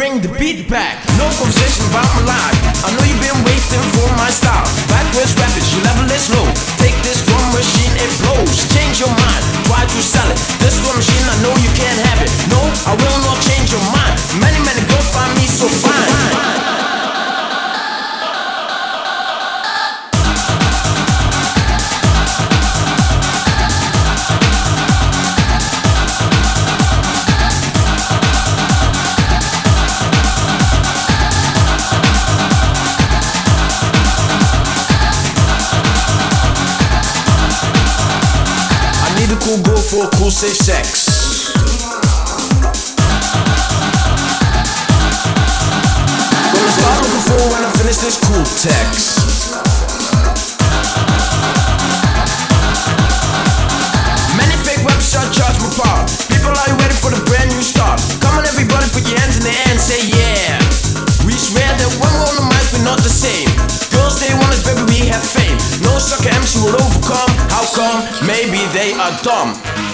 Bring the beat back. No conversation about my life. I know you've been waiting for my style. Backwards rappers, your level is low. Take this drum machine, it blows. Change your mind, try to sell it. This drum machine, I know you can't have it. No, I will not change your mind. Many, many go find me so fine. Cool safe sex. Gonna start looking for when I finish this cool text. Many fake websites charge me power. People, are ready for the brand new start? Come on, everybody, put your hands in the air and say yeah. We swear that when we're on the mic, we're not the same. Girls, they want us, baby, we have fame. No sucker MC will overcome. How come? Maybe they are dumb.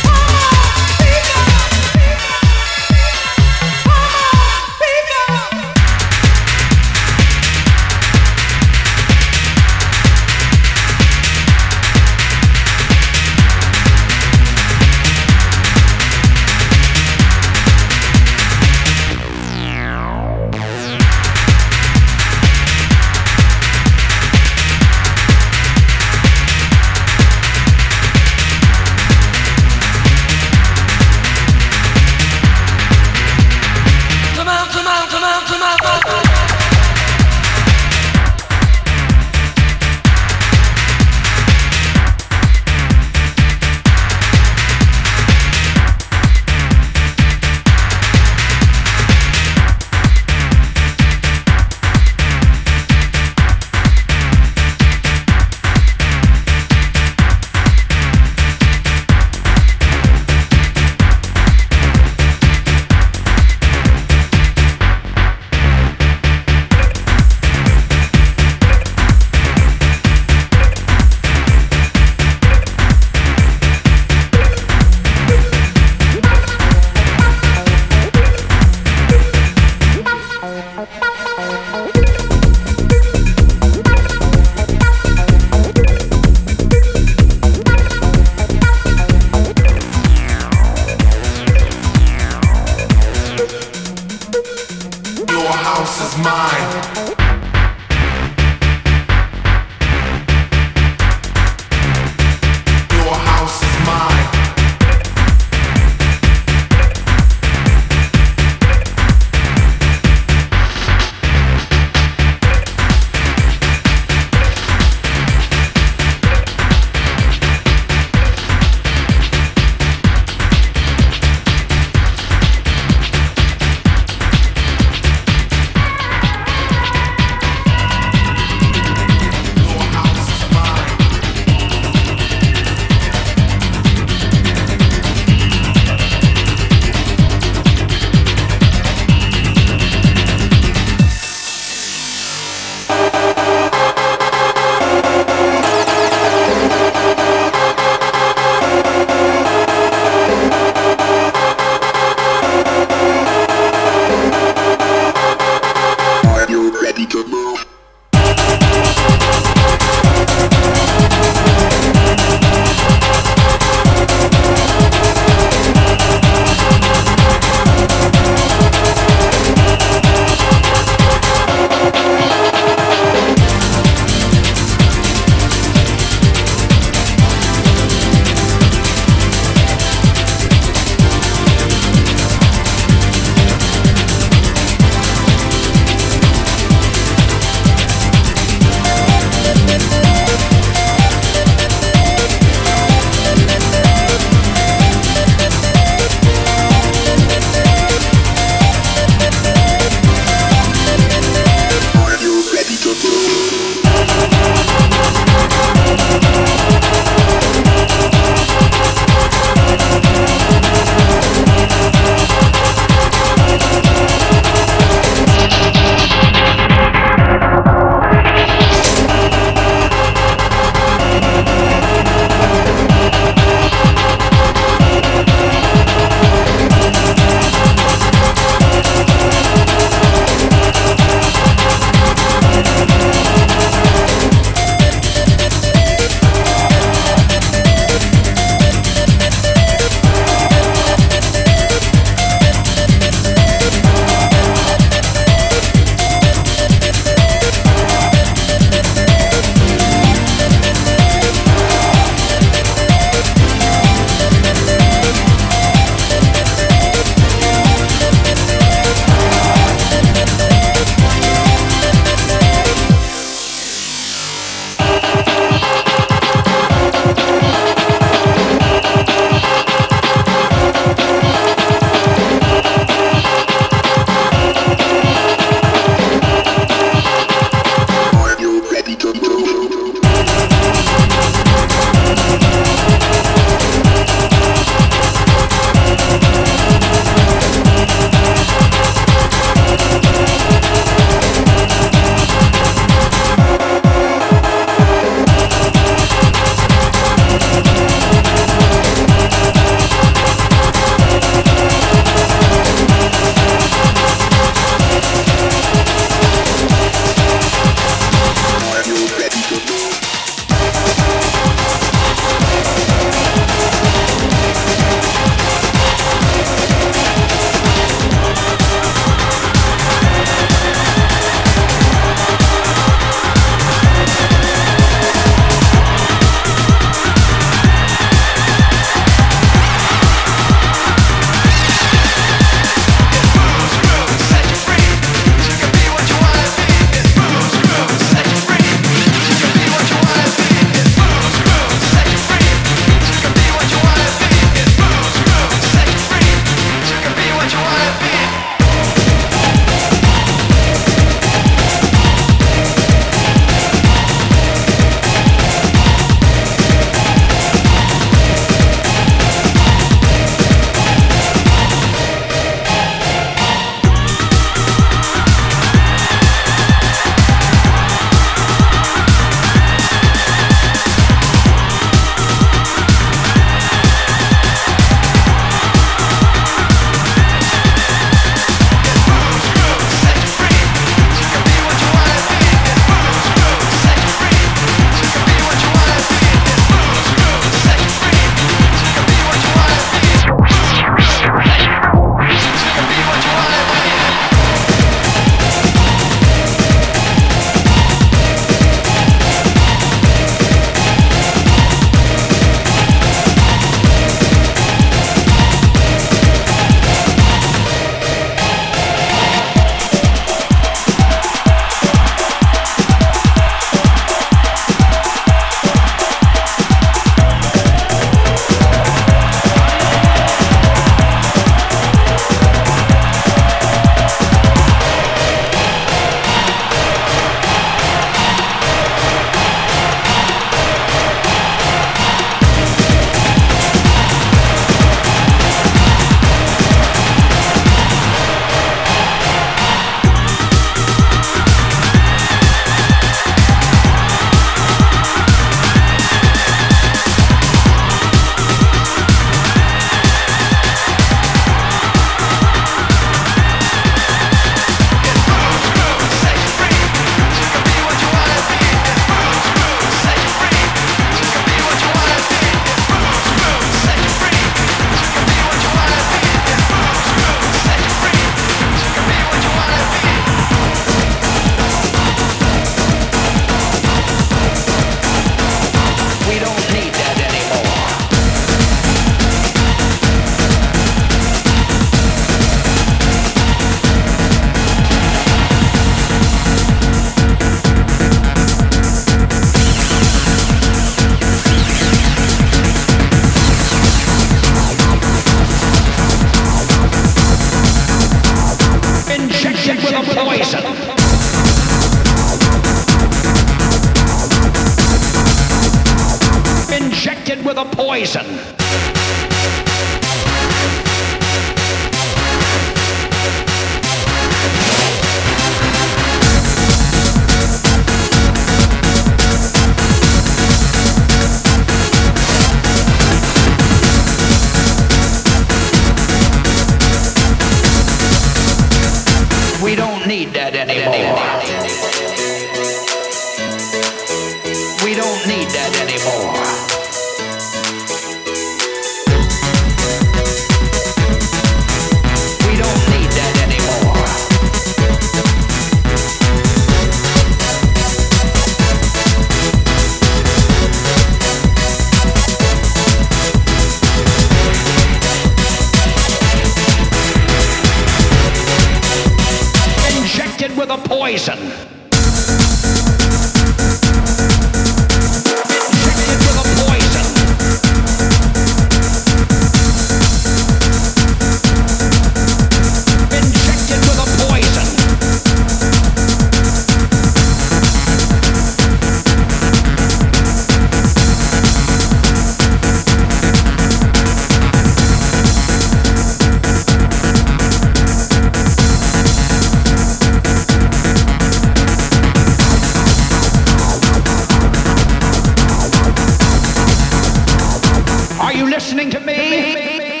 listening to me?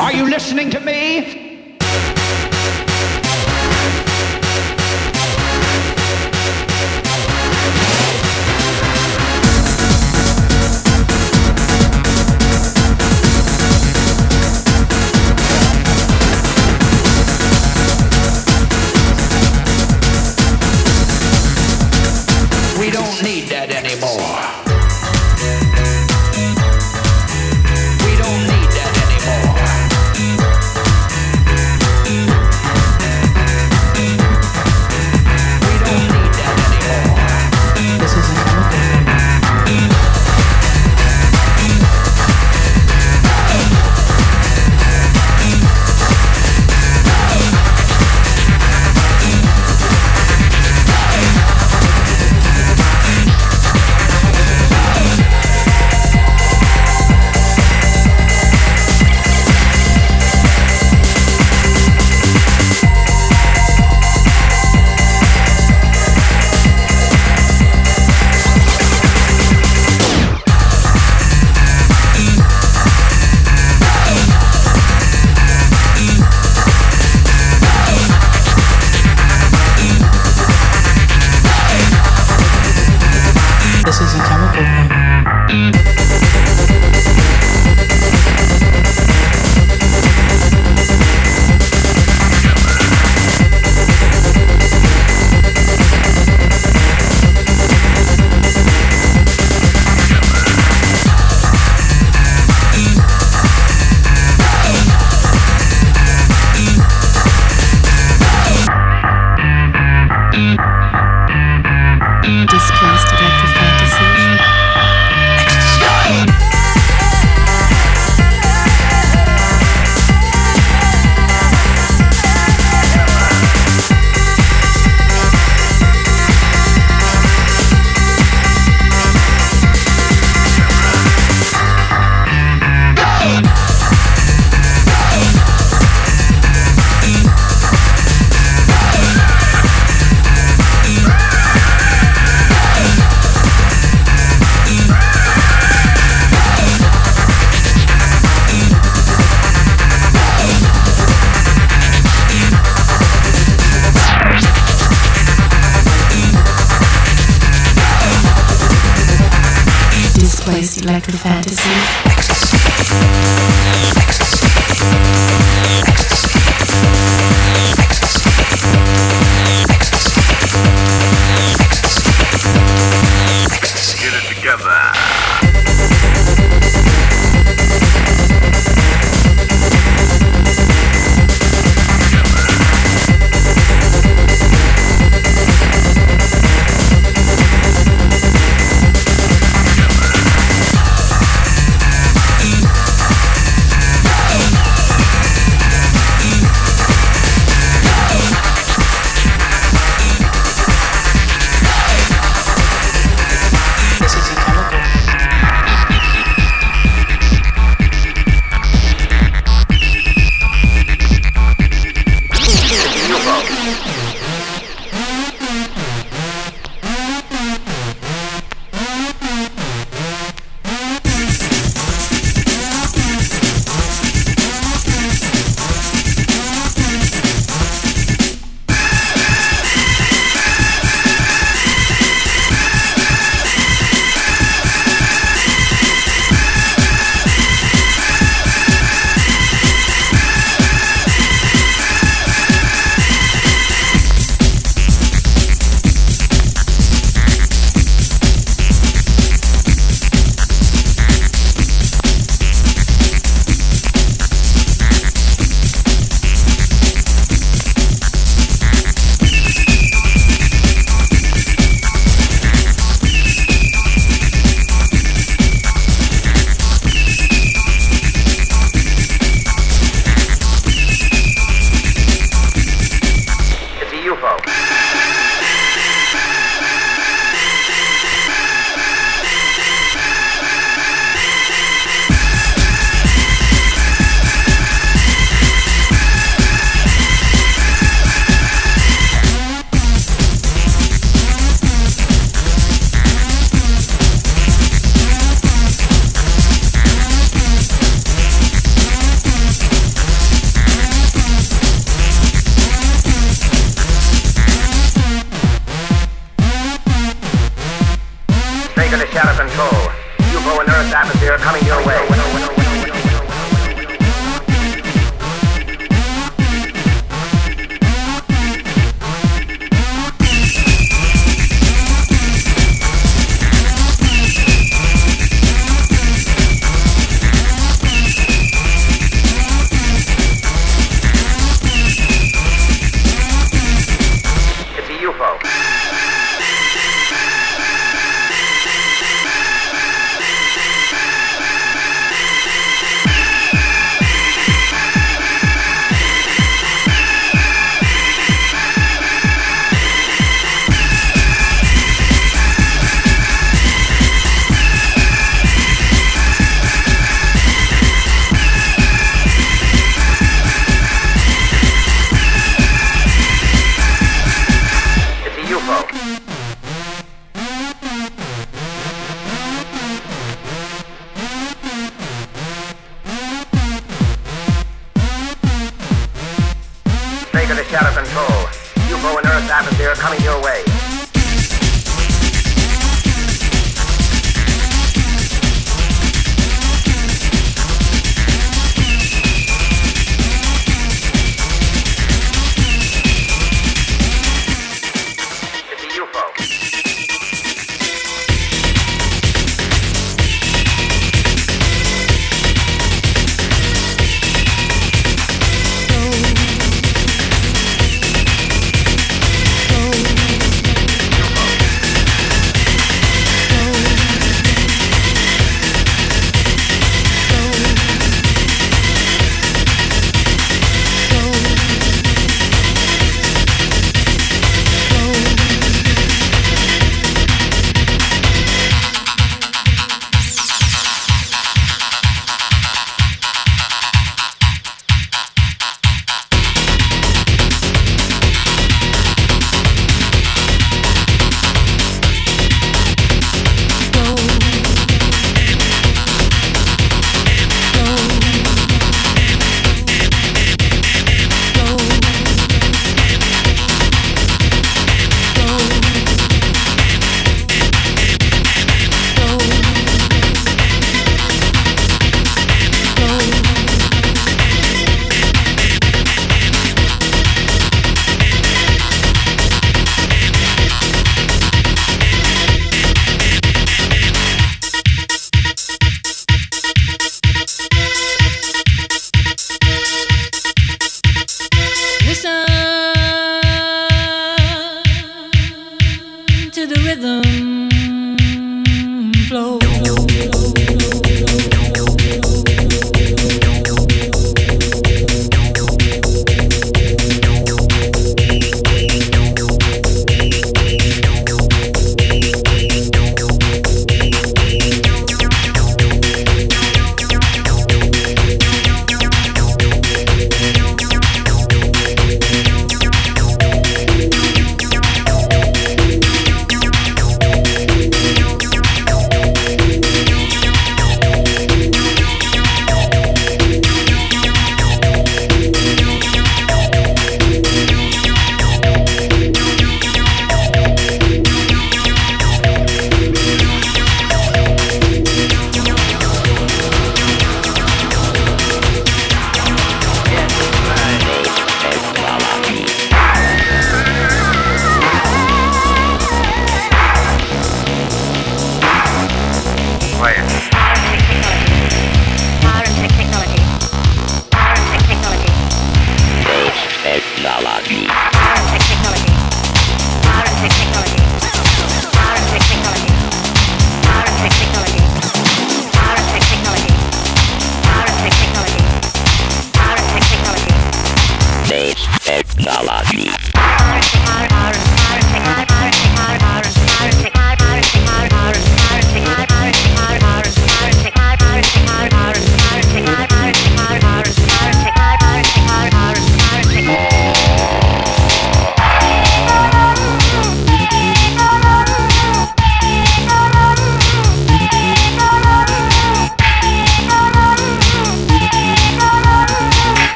Are you listening to